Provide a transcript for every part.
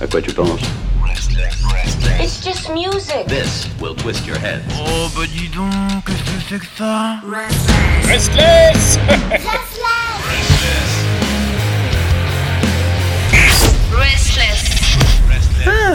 À quoi tu penses It's just music. This will twist your head. Oh bah dis donc, qu'est-ce que c'est que ça Restless Restless.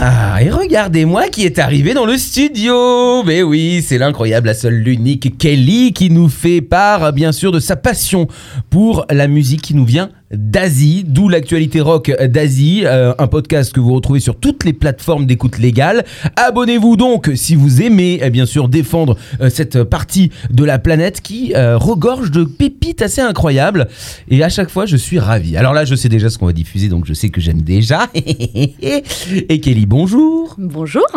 Ah, et regardez-moi qui est arrivé dans le studio Mais oui, c'est l'incroyable, la seule, l'unique Kelly qui nous fait part, bien sûr, de sa passion pour la musique qui nous vient d'Asie, d'où l'actualité rock d'Asie, euh, un podcast que vous retrouvez sur toutes les plateformes d'écoute légale. Abonnez-vous donc si vous aimez, eh bien sûr, défendre euh, cette partie de la planète qui euh, regorge de pépites assez incroyables. Et à chaque fois, je suis ravi. Alors là, je sais déjà ce qu'on va diffuser, donc je sais que j'aime déjà. Et Kelly, bonjour. Bonjour.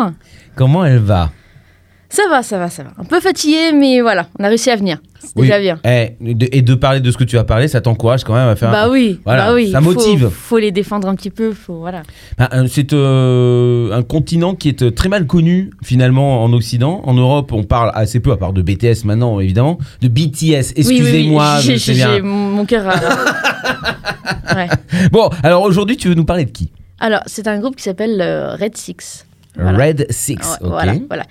Comment elle va? Ça va, ça va, ça va. Un peu fatigué, mais voilà, on a réussi à venir. C'est déjà bien. Eh, de- et de parler de ce que tu vas parler, ça t'encourage quand même à faire. Bah oui, Voilà, bah oui. ça faut- motive. Faut, les défendre un petit peu, faut voilà. Ah, euh, C'est euh, un continent qui est euh, très mal connu finalement en Occident. En Europe, on parle assez peu, à part de BTS maintenant évidemment, de BTS. Oui, oui, oui, Excusez-moi, j'ai- je sais j'ai- bien. j'ai- Mon cœur ouais. Bon, alors aujourd'hui, tu veux nous parler de qui? Alors, c'est un groupe qui s'appelle euh, Red Six. Voilà. Red Six. Ouais, ok. Voilà, voilà.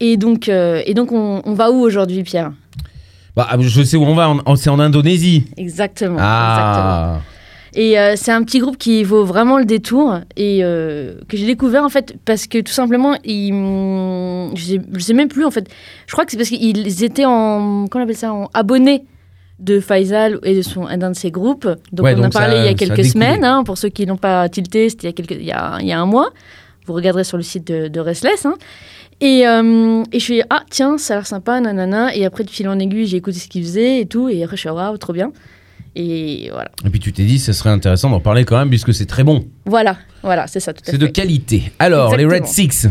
Et donc, euh, et donc on, on va où aujourd'hui, Pierre? Bah, je sais où on va. C'est en Indonésie. Exactement. exactement. Ah. Et euh, c'est un petit groupe qui vaut vraiment le détour et euh, que j'ai découvert en fait parce que tout simplement, ils, je, sais, je sais même plus en fait. Je crois que c'est parce qu'ils étaient en, comment on appelle ça, en abonnés de Faisal et de son, d'un de ses groupes. Donc Ouais, on a ça- parlé il y a quelques semaines. hein, pour ceux qui n'ont pas tilté, c'était il y a quelques, il y a, il y a un mois. Vous regarderez sur le site de, de Restless. hein. Et, euh, et je suis ah tiens ça a l'air sympa nanana et après de fil en aiguille j'ai écouté ce qu'ils faisaient et tout et après je suis waouh trop bien et voilà Et puis tu t'es dit, ce serait intéressant d'en parler quand même puisque c'est très bon. Voilà, voilà, c'est ça tout à C'est de fait. qualité. Alors, les Red. Six.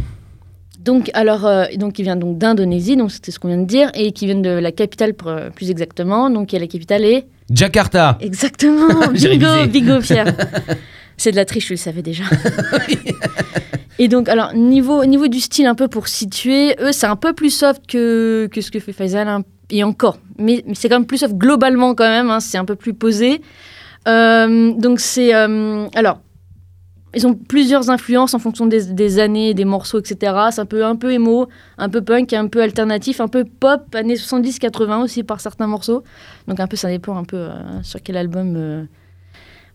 Donc, alors, euh, donc, il vient donc d'Indonésie, donc c'était ce qu'on vient de dire, et qui viennent de la capitale pr- plus exactement. Donc, la capitale est Jakarta. exactement. Bingo, bingo, Pierre. c'est de la triche, je le savais déjà. et donc, alors niveau niveau du style, un peu pour situer, eux, c'est un peu plus soft que que ce que fait Faisal, hein, et encore, mais, c'est quand même plus soft globalement quand même. hein, c'est un peu plus posé. Euh, donc c'est euh, alors. Ils ont plusieurs influences en fonction des, des années, des morceaux, etc. C'est un peu, un peu émo, un peu punk, un peu alternatif, un peu pop, années 70-80 aussi par certains morceaux. Donc un peu, ça dépend un peu euh, sur quel album.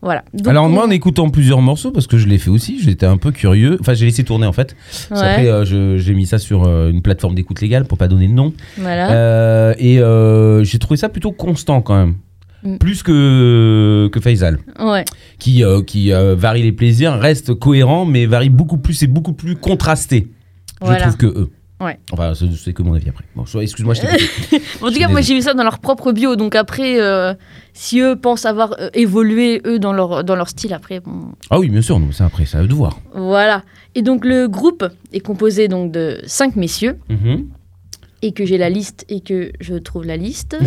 Voilà. Donc, Alors on- moi en écoutant plusieurs morceaux parce que je l'ai fait aussi, j'étais un peu curieux. Enfin j'ai laissé tourner en fait. Ouais, qu'après, euh, j'ai mis ça sur euh, une plateforme d'écoute légale pour pas donner de nom. voilà. Euh, et j'ai trouvé ça plutôt constant quand même. Mm. Plus que, que Faisal, Ouais. qui, qui varie les plaisirs, reste cohérent, mais varie beaucoup plus et beaucoup plus contrasté. Je trouve que eux. Ouais. Enfin, c'est c'est que mon avis après. Bon, excuse-moi, je t'ai. En tout cas, moi j'ai vu ça dans leur propre bio. Donc après, euh, si eux pensent avoir euh, évolué, eux, dans leur, dans leur style, après, bon, Ah oui, bien sûr, non, ça après, ça à eux de voir. voilà. Et donc le groupe est composé donc de cinq messieurs. Mhm. Et que j'ai la liste et que je trouve la liste. Vous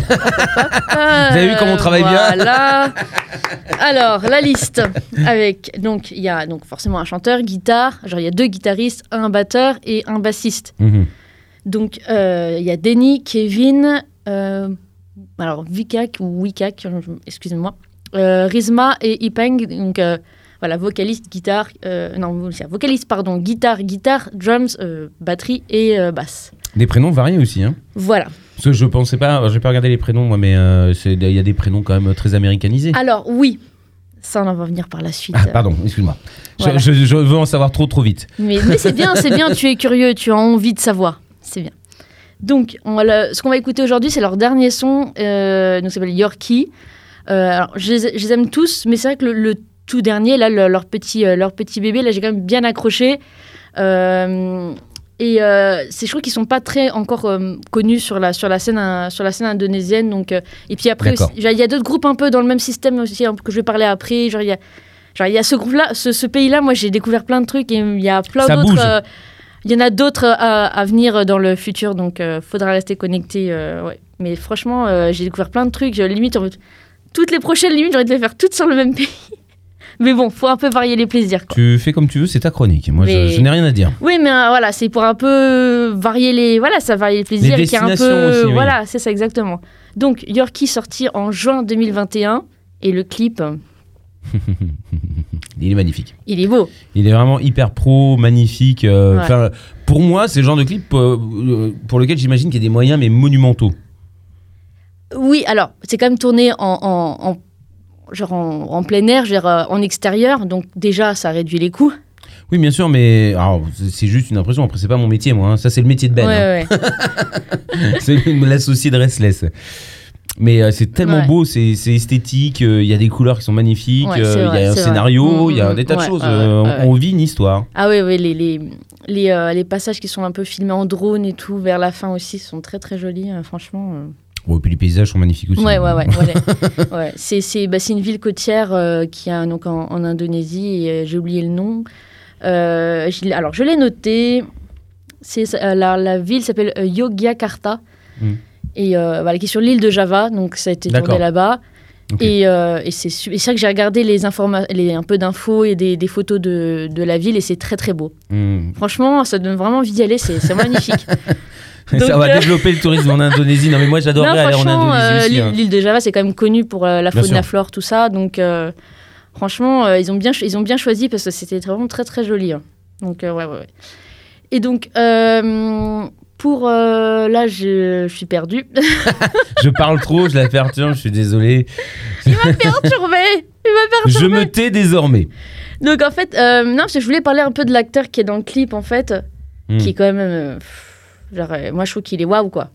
avez vu comment on travaille bien Voilà. Alors, la liste avec donc il y a donc forcément un chanteur, guitare, genre il y a deux guitaristes, un batteur et un bassiste. Mhm. Donc euh, il y a Denny, Kevin, euh, alors Vikak ou Wikak, excusez-moi, euh, Rizma et Ipeng, donc euh, voilà, vocaliste, guitare, euh, non, vocaliste, pardon, guitare, guitare, drums, euh, batterie et euh, basse. Des prénoms variés aussi, hein. Voilà. Parce que je pensais pas, j'ai pas regardé les prénoms moi, mais euh, il y a des prénoms quand même très américanisés. Alors oui, ça on en va venir par la suite. Ah, pardon, excuse-moi. Je- Voilà. Je, je veux en savoir trop trop vite. Mais, mais c'est bien, c'est bien, tu es curieux, tu as envie de savoir. C'est bien. Donc, on va le- ce qu'on va écouter aujourd'hui, c'est leur dernier son, euh, donc ça s'appelle Yorkie. Euh, alors, je les, je les aime tous, mais c'est vrai que le, le tout dernier, là, le- leur, petit, euh, leur petit bébé, là, j'ai quand même bien accroché. Euh, et euh, c'est, je trouve qu'ils sont pas très encore euh, connus sur la, sur, la scène, euh, sur la scène indonésienne. Donc, euh, et puis après, il y a d'autres groupes un peu dans le même système aussi, hein, que je vais parler après. Genre, il y a, genre, il y a ce groupe-là, ce, ce pays-là, moi, j'ai découvert plein de trucs et il y a plein d'autres. euh, il y en a d'autres à, à venir dans le futur, donc faudra rester connecté. ouais. Mais franchement, j'ai découvert plein de trucs. Limite, toutes les prochaines limites, j'aurais dû les faire toutes sur le même pays. Mais bon, faut un peu varier les plaisirs. Quoi. Tu fais comme tu veux, c'est ta chronique. Moi, je- Mais- je, n'ai rien à dire. Oui, mais euh, voilà, c'est pour un peu varier les, voilà, ça varie les plaisirs. Les a un destinations peu, aussi, oui. voilà, c'est ça exactement. Donc Yorkie sorti en juin 2021 et le clip. euh, Il est magnifique. Il est beau. Il est vraiment hyper pro, magnifique. euh, Ouais. Pour moi, c'est le genre de clip euh, pour lequel j'imagine qu'il y a des moyens, mais monumentaux. Oui, alors, c'est quand même tourné en, en- en- genre en, en plein air, dire, euh, en extérieur. Donc, déjà, ça réduit les coûts. Oui, bien sûr, mais alors, c'est- juste une impression. Après, c'est pas mon métier, moi. hein. Ça, c'est le métier de Ben. hein. ouais, c'est l'associé de Restless. Mais euh, c'est tellement Ouais. beau, c'est esthétique, euh, il y a des couleurs qui sont magnifiques, euh, il y a un scénario, Mm, il y a mm, des tas de choses. on, vit une histoire. Ah oui, oui, les, les, les, les passages qui sont un peu filmés en drone et tout, vers la fin aussi, sont très très jolis, franchement. Bon, et puis les paysages sont magnifiques aussi. Ouais, ouais, ouais. ouais. Ouais. C'est, c'est, bah, c'est une ville côtière euh, qui a donc en, en Indonésie, et euh, j'ai oublié le nom. Euh, je alors, je l'ai noté. C'est, la, la ville s'appelle Yogyakarta. Mm. Et voilà, qui est sur l'île de Java, donc ça a été tourné là-bas. Et, euh, et c'est, vrai que j'ai regardé les les, un peu d'infos et des, des photos de, de la ville et c'est très très beau. Mm. Franchement, ça donne vraiment envie d'y aller, c'est, magnifique. Donc, ça va euh, développer le tourisme en Indonésie. Non, mais moi, j'adorerais aller en Indonésie euh, l'île, hein. l'île de Java, c'est quand même connu pour euh, la faune, la flore, tout ça. Donc, euh, franchement, ils, ont bien, ils ont bien choisi parce que c'était vraiment très, très joli. hein. Donc, ouais, ouais, ouais. Et donc, pour. euh, là, je, je suis perdue. Je parle trop, je la perturbe, je suis désolé. Il m'a perturbée Il m'a Je me tais désormais. Donc, en fait, euh, non, parce que je voulais parler un peu de l'acteur qui est dans le clip, en fait, Mm. qui est quand même. euh, pff, genre, moi, je trouve qu'il est waouh, quoi.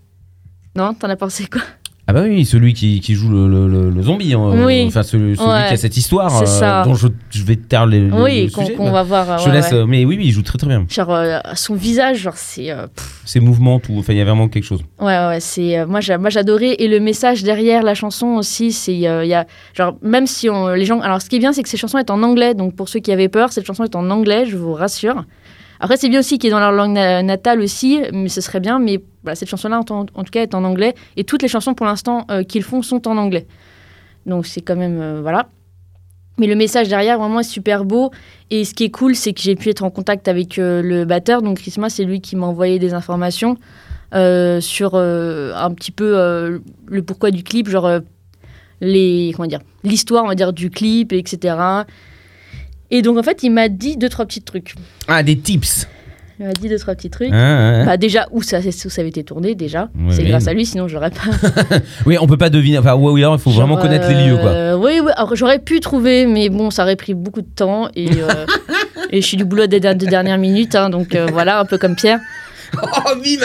Non T'en as pensé quoi? Ah bah oui, celui qui, qui joue le, le- le- le zombie. hein. Oui. Enfin, celui, celui Ouais. qui a cette histoire C'est ça. dont je, je vais te taire les, le, Oui, qu'on mais va voir. euh, Je ouais, laisse, ouais. euh, mais oui, oui, il joue très très bien. Genre, euh, son visage, genre, c'est. euh, Ses mouvements, tout. Enfin, il y a vraiment quelque chose. Ouais, ouais, c'est euh, moi, j'a- moi j'adorais et le message derrière la chanson aussi, c'est euh, il y a genre même si on, les gens, alors ce qui est bien, c'est que cette chanson est en anglais, donc pour ceux qui avaient peur, cette chanson est en anglais, je vous rassure. Après, c'est bien aussi qu'il est dans leur langue na- natale aussi, mais ce serait bien, mais cette chanson-là, en, tout cas, est en anglais et toutes les chansons pour l'instant euh, qu'ils font sont en anglais, donc c'est quand même euh, voilà. Mais le message derrière, vraiment, est super beau. Et ce qui est cool, c'est que j'ai pu être en contact avec euh, le batteur. Donc, Christmas, c'est lui qui m'a envoyé des informations sur un petit peu le pourquoi du clip, genre l'histoire, on va dire, du clip, etc. Et donc, en fait, il m'a dit deux, trois petits trucs. Ah, des tips. Il m'a dit deux, trois petits trucs. Hein. Bah, déjà, où ça, où ça avait été tourné, déjà. Ouais, c'est oui. grâce à lui, sinon, j'aurais pas. Oui, on peut pas deviner. Enfin, ouais, il faut vraiment connaître les lieux, quoi. euh, oui, oui. Alors, j'aurais pu trouver, mais bon, ça aurait pris beaucoup de temps. Et, euh, et je suis du boulot des, der- des dernières minutes, hein, donc euh, voilà, un peu comme Pierre. Oh, vive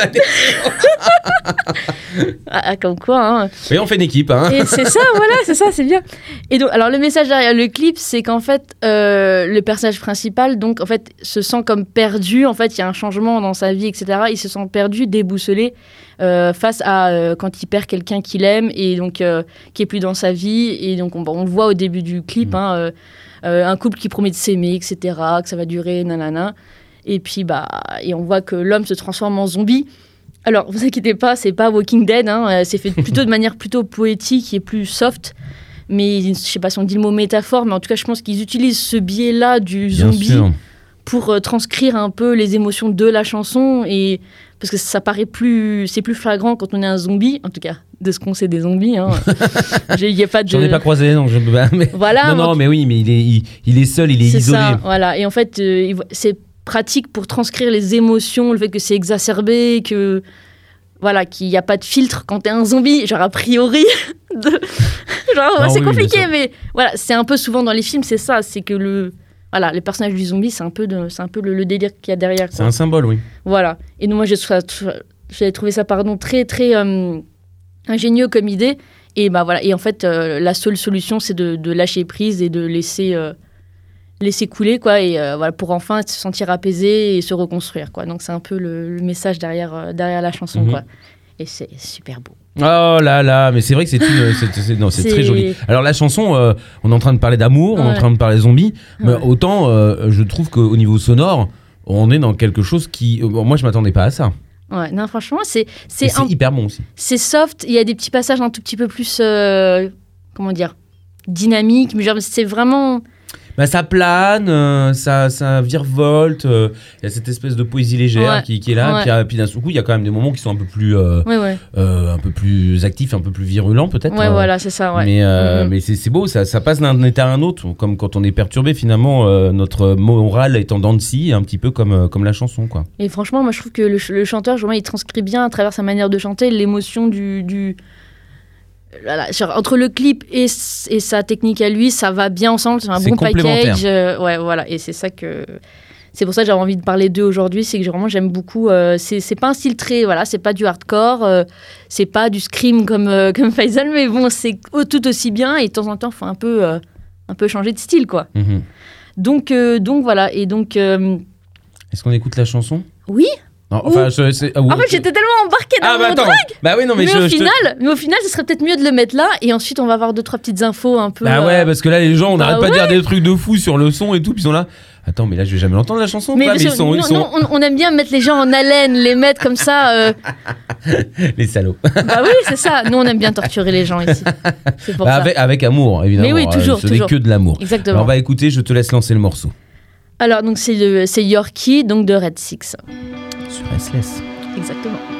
Ah, ah, comme quoi, hein. Oui, on fait une équipe, hein. Et c'est ça, voilà, c'est ça, c'est bien. Et donc, alors le message derrière le clip, c'est qu'en fait, euh, le personnage principal, donc en fait, se sent comme perdu. En fait, il y a un changement dans sa vie, etc. Il se sent perdu, déboussolé euh, face à euh, quand il perd quelqu'un qu'il aime et donc qui est plus dans sa vie. Et donc, on, on le voit au début du clip, Mm. hein, un couple qui promet de s'aimer, etc. Que ça va durer, nanana. Et puis, bah, et on voit que l'homme se transforme en zombie. Alors, vous inquiétez pas, c'est pas Walking Dead, hein, euh, c'est fait plutôt de manière plutôt poétique et plus soft. Mais je sais pas si on dit le mot métaphore, mais en tout cas, je pense qu'ils utilisent ce biais-là du zombie pour euh, transcrire un peu les émotions de la chanson et parce que ça paraît plus, c'est plus flagrant quand on est un zombie, en tout cas de ce qu'on sait des zombies. Hein. Pas de. J'en ai pas croisé, donc je bah, mais- Voilà. non, non, mais oui, mais il est, il, il est seul, il est, c'est isolé. ça, voilà. Et en fait, euh, c'est pratique pour transcrire les émotions, le fait que c'est exacerbé, que voilà, qu'il n'y a pas de filtre quand t'es un zombie, genre a priori. de- genre, Non, c'est oui, compliqué, mais voilà, c'est un peu souvent dans les films, c'est ça, c'est que le voilà, le personnage du zombie, c'est un peu, de, un peu le, le délire qu'il y a derrière. C'est un symbole, oui. Voilà. Et donc moi, j'ai trouvé, ça- j'ai trouvé ça pardon, très, très euh, ingénieux comme idée. Et, bah, voilà. et en fait, euh, la seule solution, c'est de, de lâcher prise et de laisser, euh, laisser couler, quoi, et, euh, voilà, pour enfin se sentir apaisé et se reconstruire. Quoi. Donc c'est un peu le, le message derrière, euh, derrière la chanson. Mhm. Quoi. Et c'est super beau. Oh là là, mais c'est vrai que c'est C'est- très joli. Alors la chanson, euh, on est en train de parler d'amour, on est en train de parler zombies, mais autant euh, je trouve qu'au niveau sonore, on est dans quelque chose qui, euh, moi je m'attendais pas à ça. Ouais, non, franchement, c'est c'est hyper bon aussi. c'est soft. Il y a des petits passages un tout petit peu plus, euh, comment dire, dynamiques. Mais genre, c'est vraiment. Bah, ça plane, euh, ça, ça virevolte. euh, Il y a cette espèce de poésie légère Ouais. qui, qui est là. Ouais. Puis, euh, puis d'un seul coup, il y a quand même des moments qui sont un peu plus, euh, Ouais, un peu plus actifs, un peu plus virulents peut-être. Ouais, voilà, c'est ça. Mais, Mhm. mais c'est beau, ça, ça passe d'un état à un autre. Comme quand on est perturbé, finalement, notre morale est en dents de scie, un petit peu comme, comme la chanson. quoi. Et franchement, moi je trouve que le, ch- le chanteur, vraiment, il transcrit bien à travers sa manière de chanter l'émotion du. du... Voilà, genre, entre le clip et, sa technique à lui, ça va bien ensemble, c'est un bon package. euh, ouais, voilà, et c'est ça que. C'est pour ça que j'avais envie de parler d'eux aujourd'hui, c'est que vraiment j'aime beaucoup. euh, c'est pas un style très. Voilà, c'est pas du hardcore, euh, c'est pas du scream comme, euh, comme Faisal, mais bon, c'est tout aussi bien et de temps en temps, faut un peu, euh, un peu changer de style, quoi. Mhm. Donc, donc voilà, et donc. Est-ce qu'on écoute la chanson? Oui. Non, enfin, je, c'est- ah, oui, En fait, j'étais tellement embarquée dans Ah, bah mon attends. Bah oui, non, mais, mais, je, au je te- final, mais au final, ce serait peut-être mieux de le mettre là et ensuite on va avoir deux trois petites infos un peu. Bah euh, ouais, parce que là, les gens, on bah n'arrête pas de dire des trucs de fou sur le son et tout, puis ils sont là. Attends, mais là, je vais jamais l'entendre la chanson. mais ils sont, ils sont on, on aime bien mettre les gens en haleine, les mettre comme ça. euh, les salauds. bah oui, c'est ça. Nous, on aime bien torturer les gens ici. C'est pour Bah, ça. avec, avec amour, évidemment. Mais oui, toujours, Euh, Ce n'est toujours. que de l'amour. Exactement. Alors, on va écouter, je te laisse lancer le morceau. Alors donc c'est le- c'est Yorkie donc de Red Six. Sur SLS. Exactement.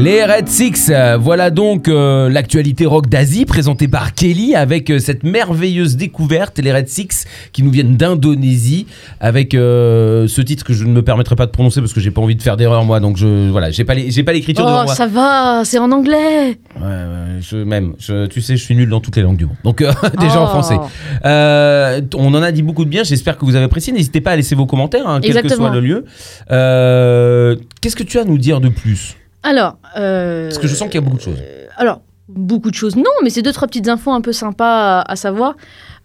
Les Red Six, euh, voilà donc euh, l'actualité rock d'Asie présentée par Kelly avec euh, cette merveilleuse découverte, les Red Six qui nous viennent d'Indonésie avec euh, ce titre que je ne me permettrai pas de prononcer parce que j'ai pas envie de faire d'erreur moi donc je voilà j'ai pas les- j'ai pas l'écriture devant Oh, moi. ça va, c'est en anglais. Ouais, ouais, je, même je, tu sais je suis nul dans toutes les langues du monde donc déjà en Oh. français. On en a dit beaucoup de bien j'espère que vous avez apprécié n'hésitez pas à laisser vos commentaires hein, quel que soit le lieu. Qu'est-ce que tu as à nous dire de plus? Alors. euh, Parce que je sens qu'il y a beaucoup de choses. Alors, beaucoup de choses, non, mais c'est deux, trois petites infos un peu sympas à, à savoir.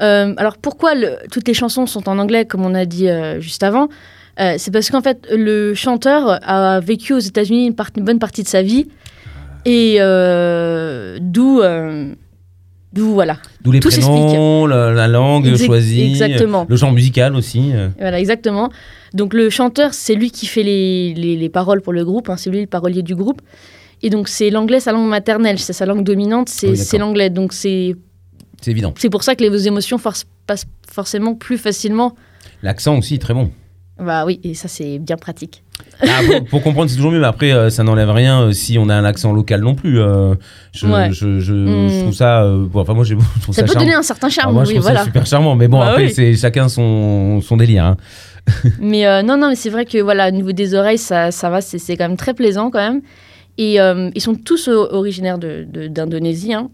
Euh, alors, pourquoi le- toutes les chansons sont en anglais, comme on a dit euh, juste avant? Euh, C'est parce qu'en fait, le chanteur a vécu aux États-Unis une, part- une bonne partie de sa vie. Et euh, d'où. Euh, d'où, voilà. D'où les Tout prénoms, la, la langue Exact- choisie, exactement. le genre musical aussi. euh. Voilà, exactement. Donc le chanteur, c'est lui qui fait les, les, les paroles pour le groupe, hein, c'est lui le parolier du groupe. Et donc c'est l'anglais, sa langue maternelle, c'est sa langue dominante, c'est Ah oui, l'anglais. Donc c'est C'est évident. c'est pour ça que les émotions passent forcément plus facilement. L'accent aussi, très bon. Bah oui, et ça c'est bien pratique. Ah, pour, pour comprendre, c'est toujours mieux, mais après, euh, ça n'enlève rien euh, si on a un accent local non plus. euh, je, Ouais. je, je, Mm. je trouve ça. bon, enfin, moi, j'ai- je trouve Ça, ça, peut charmant. donner un certain Ah, charme, moi, je oui, trouve voilà. ça super charmant, mais bon, Bah après, oui. c'est chacun son, son délire. hein. Mais non, non, mais c'est vrai que voilà, au niveau des oreilles, ça, ça va, c'est quand même très plaisant quand même. Et ils sont tous originaires de- de- d'Indonésie, hein.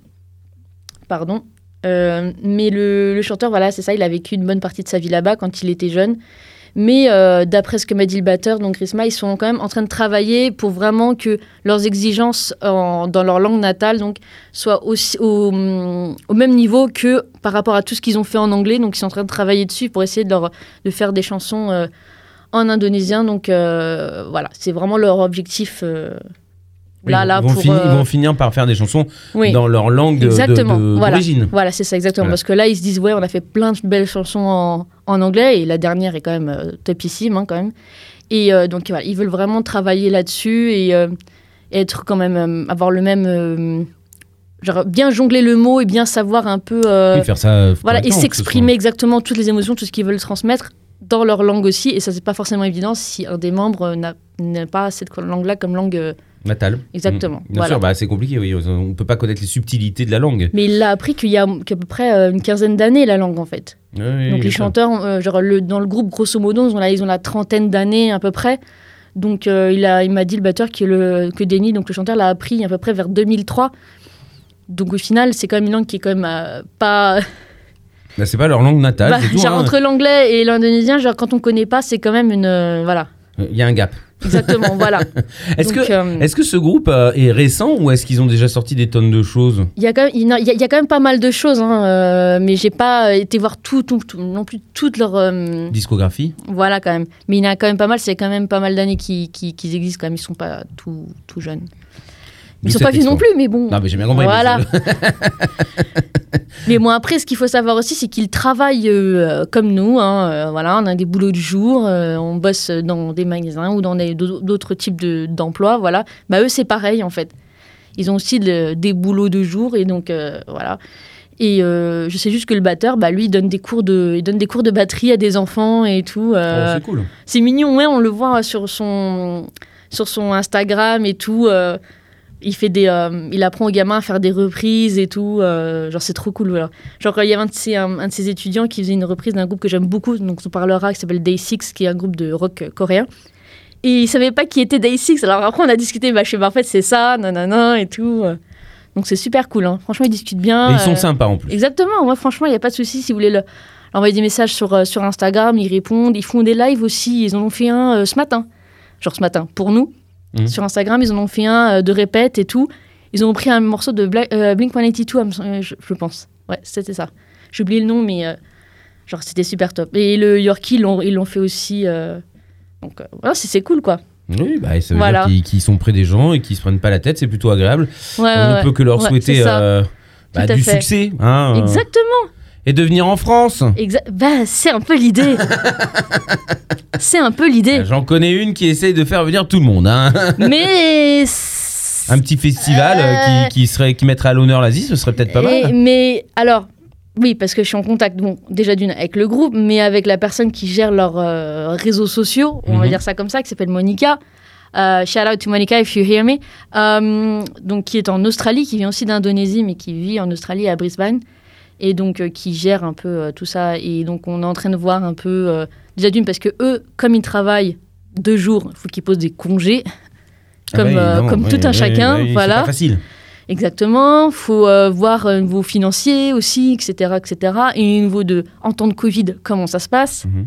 pardon. Mais le, le chanteur, voilà, c'est ça, il a vécu une bonne partie de sa vie là-bas quand il était jeune. Mais euh, d'après ce que m'a dit le batteur, donc Risma, ils sont quand même en train de travailler pour vraiment que leurs exigences en- dans leur langue natale donc, soient aussi, au, au même niveau que par rapport à tout ce qu'ils ont fait en anglais. Donc ils sont en train de travailler dessus pour essayer de, leur, de faire des chansons euh, en indonésien. Donc euh, voilà, c'est vraiment leur objectif. Oui, là, ils, vont pour, finir, ils euh, vont finir par faire des chansons oui. dans leur langue de- de- voilà. d'origine. Voilà, c'est ça, exactement. Voilà. Parce que là, ils se disent, ouais, on a fait plein de belles chansons en, en anglais, et la dernière est quand même euh, topissime, hein, quand même. Et euh, donc, voilà, ils veulent vraiment travailler là-dessus et euh, être quand même, avoir le même. genre, bien jongler le mot et bien savoir un peu. Oui, faire ça. voilà, et s'exprimer exactement toutes les émotions, tout ce qu'ils veulent transmettre dans leur langue aussi. Et ça, c'est pas forcément évident si un des membres n'a n'a pas cette langue-là comme langue. Natal. Exactement, Mm. Bien voilà. sûr, bah, c'est compliqué, oui. On peut pas connaître les subtilités de la langue. Mais il a appris qu'il y a qu'à peu près euh, une quinzaine d'années, la langue, en fait. Oui, Donc les chanteurs, euh, genre le, dans le groupe, grosso modo, ils ont la, ils ont la trentaine d'années à peu près. Donc euh, il a- il m'a dit le batteur que, le, que Denny, donc le chanteur, l'a appris à peu près vers 2003. Donc au final, c'est quand même une langue qui est quand même euh, pas... Bah, c'est pas leur langue natale, Bah, tout. genre hein. entre l'anglais et l'indonésien, genre quand on connaît pas, c'est quand même une... voilà, Il y a un gap. Exactement, voilà. Est-ce que, euh, est-ce que ce groupe euh, est récent ou est-ce qu'ils ont déjà sorti des tonnes de choses? Il y, a quand même, il y a, il y a quand même pas mal de choses, hein, euh, mais j'ai pas été voir tout, tout, tout- non plus toutes leurs... euh, Discographie Voilà quand même. Mais il y en a quand même pas mal, c'est quand même pas mal d'années qu'ils qui, qu'ils existent quand même, ils sont pas tout, tout jeunes. Ils sont pas vieux non plus, mais bon. Non, mais j'ai bien compris. mais Voilà. c'est- Mais bon, après, ce qu'il faut savoir aussi, c'est qu'ils travaillent euh, comme nous. hein, euh, voilà, on a des boulots de jour, euh, on bosse dans des magasins ou dans d'autres types de- d'emplois. voilà. Bah, eux, c'est pareil, en fait. Ils ont aussi des boulots de jour, et donc, voilà. Et je sais juste que le batteur, bah, lui, il donne des cours de, il donne des cours de batterie à des enfants et tout. Oh, c'est cool. c'est mignon, ouais, on le voit sur son, sur son Instagram et tout. Il, fait des, euh, il apprend aux gamins à faire des reprises et tout. euh, genre, c'est trop cool. Voilà. Genre, il y avait un de, ses, un, un de ses étudiants qui faisait une reprise d'un groupe que j'aime beaucoup, donc on parlera, qui s'appelle Day 6, qui est un groupe de rock coréen. Et il savait pas qui était Day 6. Alors après, on a discuté, bah, je sais pas, en fait, c'est ça, nanana, et tout. euh. Donc, c'est super cool. hein. Franchement, ils discutent bien. Et ils sont euh, sympas en plus. Exactement, moi franchement, il n'y a pas de souci si vous voulez le- leur envoyer des messages sur, sur Instagram, ils répondent, ils font des lives aussi, ils en ont fait un ce matin, genre ce matin, pour nous. Mhm. Sur Instagram, ils en ont fait un euh, de répète et tout. Ils ont pris un morceau de Bla- euh, Blink-182, euh, je, je pense. Ouais, c'était ça. J'ai oublié le nom, mais euh, genre c'était super top. Et le Yorkie, ils l'ont- fait aussi. euh, donc voilà, c'est cool quoi. Oui, bah, ça veut Voilà. dire qu'ils sont près des gens et qu'ils se prennent pas la tête, c'est plutôt agréable. Ouais, On ouais, ne peut que leur Ouais, souhaiter bah, du fait. succès. hein, Exactement. Et de venir en France. Exa- bah, c'est un peu l'idée. c'est un peu l'idée. J'en connais une qui essaye de faire venir tout le monde. hein. Mais. Un petit festival euh, Euh, qui, qui serait, qui mettrait à l'honneur l'Asie, ce serait peut-être pas Et- mal. mais alors, oui, parce que je suis en contact, bon, déjà d'une avec le groupe, mais avec la personne qui gère leurs euh, réseaux sociaux, on va Mhm. dire ça comme ça, qui s'appelle Monica. Euh, shout out to Monica if you hear me. Donc, qui est en Australie, qui vient aussi d'Indonésie, mais qui vit en Australie à Brisbane. Et donc, euh, qui gère un peu euh, tout ça. Et donc, on est en train de voir un peu. euh, déjà d'une, parce que eux, comme ils travaillent deux jours, il faut qu'ils posent des congés. Comme, Ah bah, euh, évidemment, comme oui, tout un oui, chacun. voilà. pas facile. Exactement. faut euh, voir euh, niveau financier aussi, etc., etc. Et au niveau de, en temps de Covid, comment ça se passe? Mhm.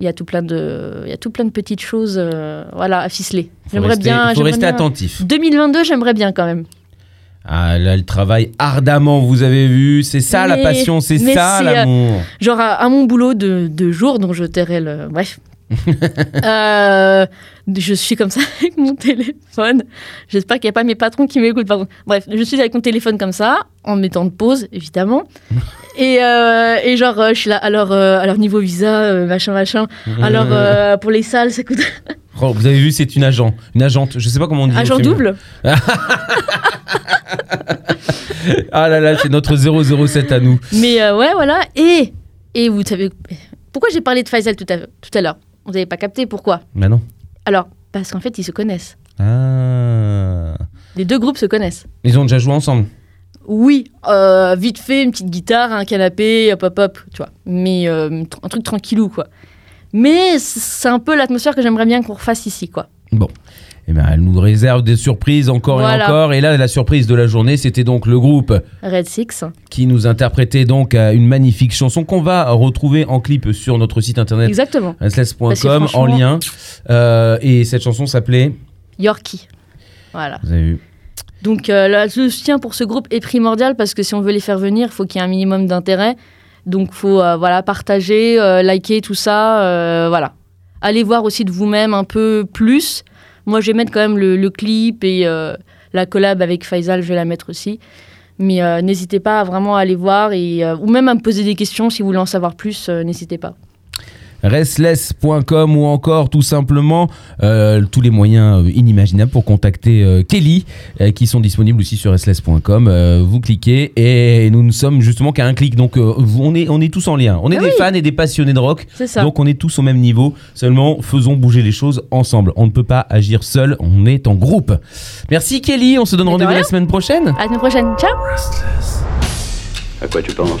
Il y a tout plein de, il y a tout plein de petites choses, euh, voilà, à ficeler. Faut J'aimerais bien. faut j'aimerais rester bien- attentif. 2022, j'aimerais bien quand même. Ah là, elle travaille ardemment, vous avez vu. C'est ça la passion, c'est ça euh, l'amour. Genre à, à mon boulot de, de jour, dont je tairai le. Bref. Euh, je suis comme ça avec mon téléphone. J'espère qu'il n'y a pas mes patrons qui m'écoutent. Bref, je suis avec mon téléphone comme ça, en mettant de pause, évidemment. et, euh, et genre, euh, je suis là. Alors, euh, alors niveau visa, machin, machin. Alors, pour les salles, ça coûte. Oh, vous avez vu, c'est une agent, une agente. Je sais pas comment on dit. Agent double Ah là là, c'est notre 007 à nous. Mais ouais, voilà. Et, et vous savez. Pourquoi j'ai parlé de Faisal tout à, tout à l'heure? Vous n'avez pas capté pourquoi Bah non. Alors, parce qu'en fait, ils se connaissent. Ah. Les deux groupes se connaissent. Ils ont déjà joué ensemble. Oui, euh, vite fait, une petite guitare, un canapé, hop hop hop, tu vois. Mais euh, un truc tranquillou, quoi. Mais c'est un peu l'atmosphère que j'aimerais bien qu'on refasse ici, quoi. Bon. Eh ben, elle nous réserve des surprises encore et encore. Et là, la surprise de la journée, c'était donc le groupe Red Six. qui nous interprétait donc euh, une magnifique chanson qu'on va retrouver en clip sur notre site internet Exactement. Parce en lien. Euh, et cette chanson s'appelait. Yorkie. Voilà. Vous avez vu. Donc euh, le soutien pour ce groupe est primordial parce que si on veut les faire venir, il faut qu'il y ait un minimum d'intérêt. Donc il faut euh, voilà, partager, liker, tout ça. voilà. Allez voir aussi de vous-même un peu plus. Moi, je vais mettre quand même le, clip et euh, la collab avec Faisal, je vais la mettre aussi. Mais euh, n'hésitez pas à vraiment aller voir et, euh, ou même à me poser des questions si vous voulez en savoir plus, n'hésitez pas. restless.com ou encore tout simplement euh, tous les moyens euh, inimaginables pour contacter euh, Kelly euh, qui sont disponibles aussi sur restless.com. Euh, vous cliquez et nous ne sommes justement qu'à un clic donc euh, vous- on est, on est tous en lien. On est Ah des oui. fans et des passionnés de rock. C'est ça. Donc on est tous au même niveau, seulement faisons bouger les choses ensemble. On ne peut pas agir seul, on est en groupe. Merci Kelly, on se donne rendez-vous la semaine prochaine. À la semaine prochaine. Ciao À quoi tu penses?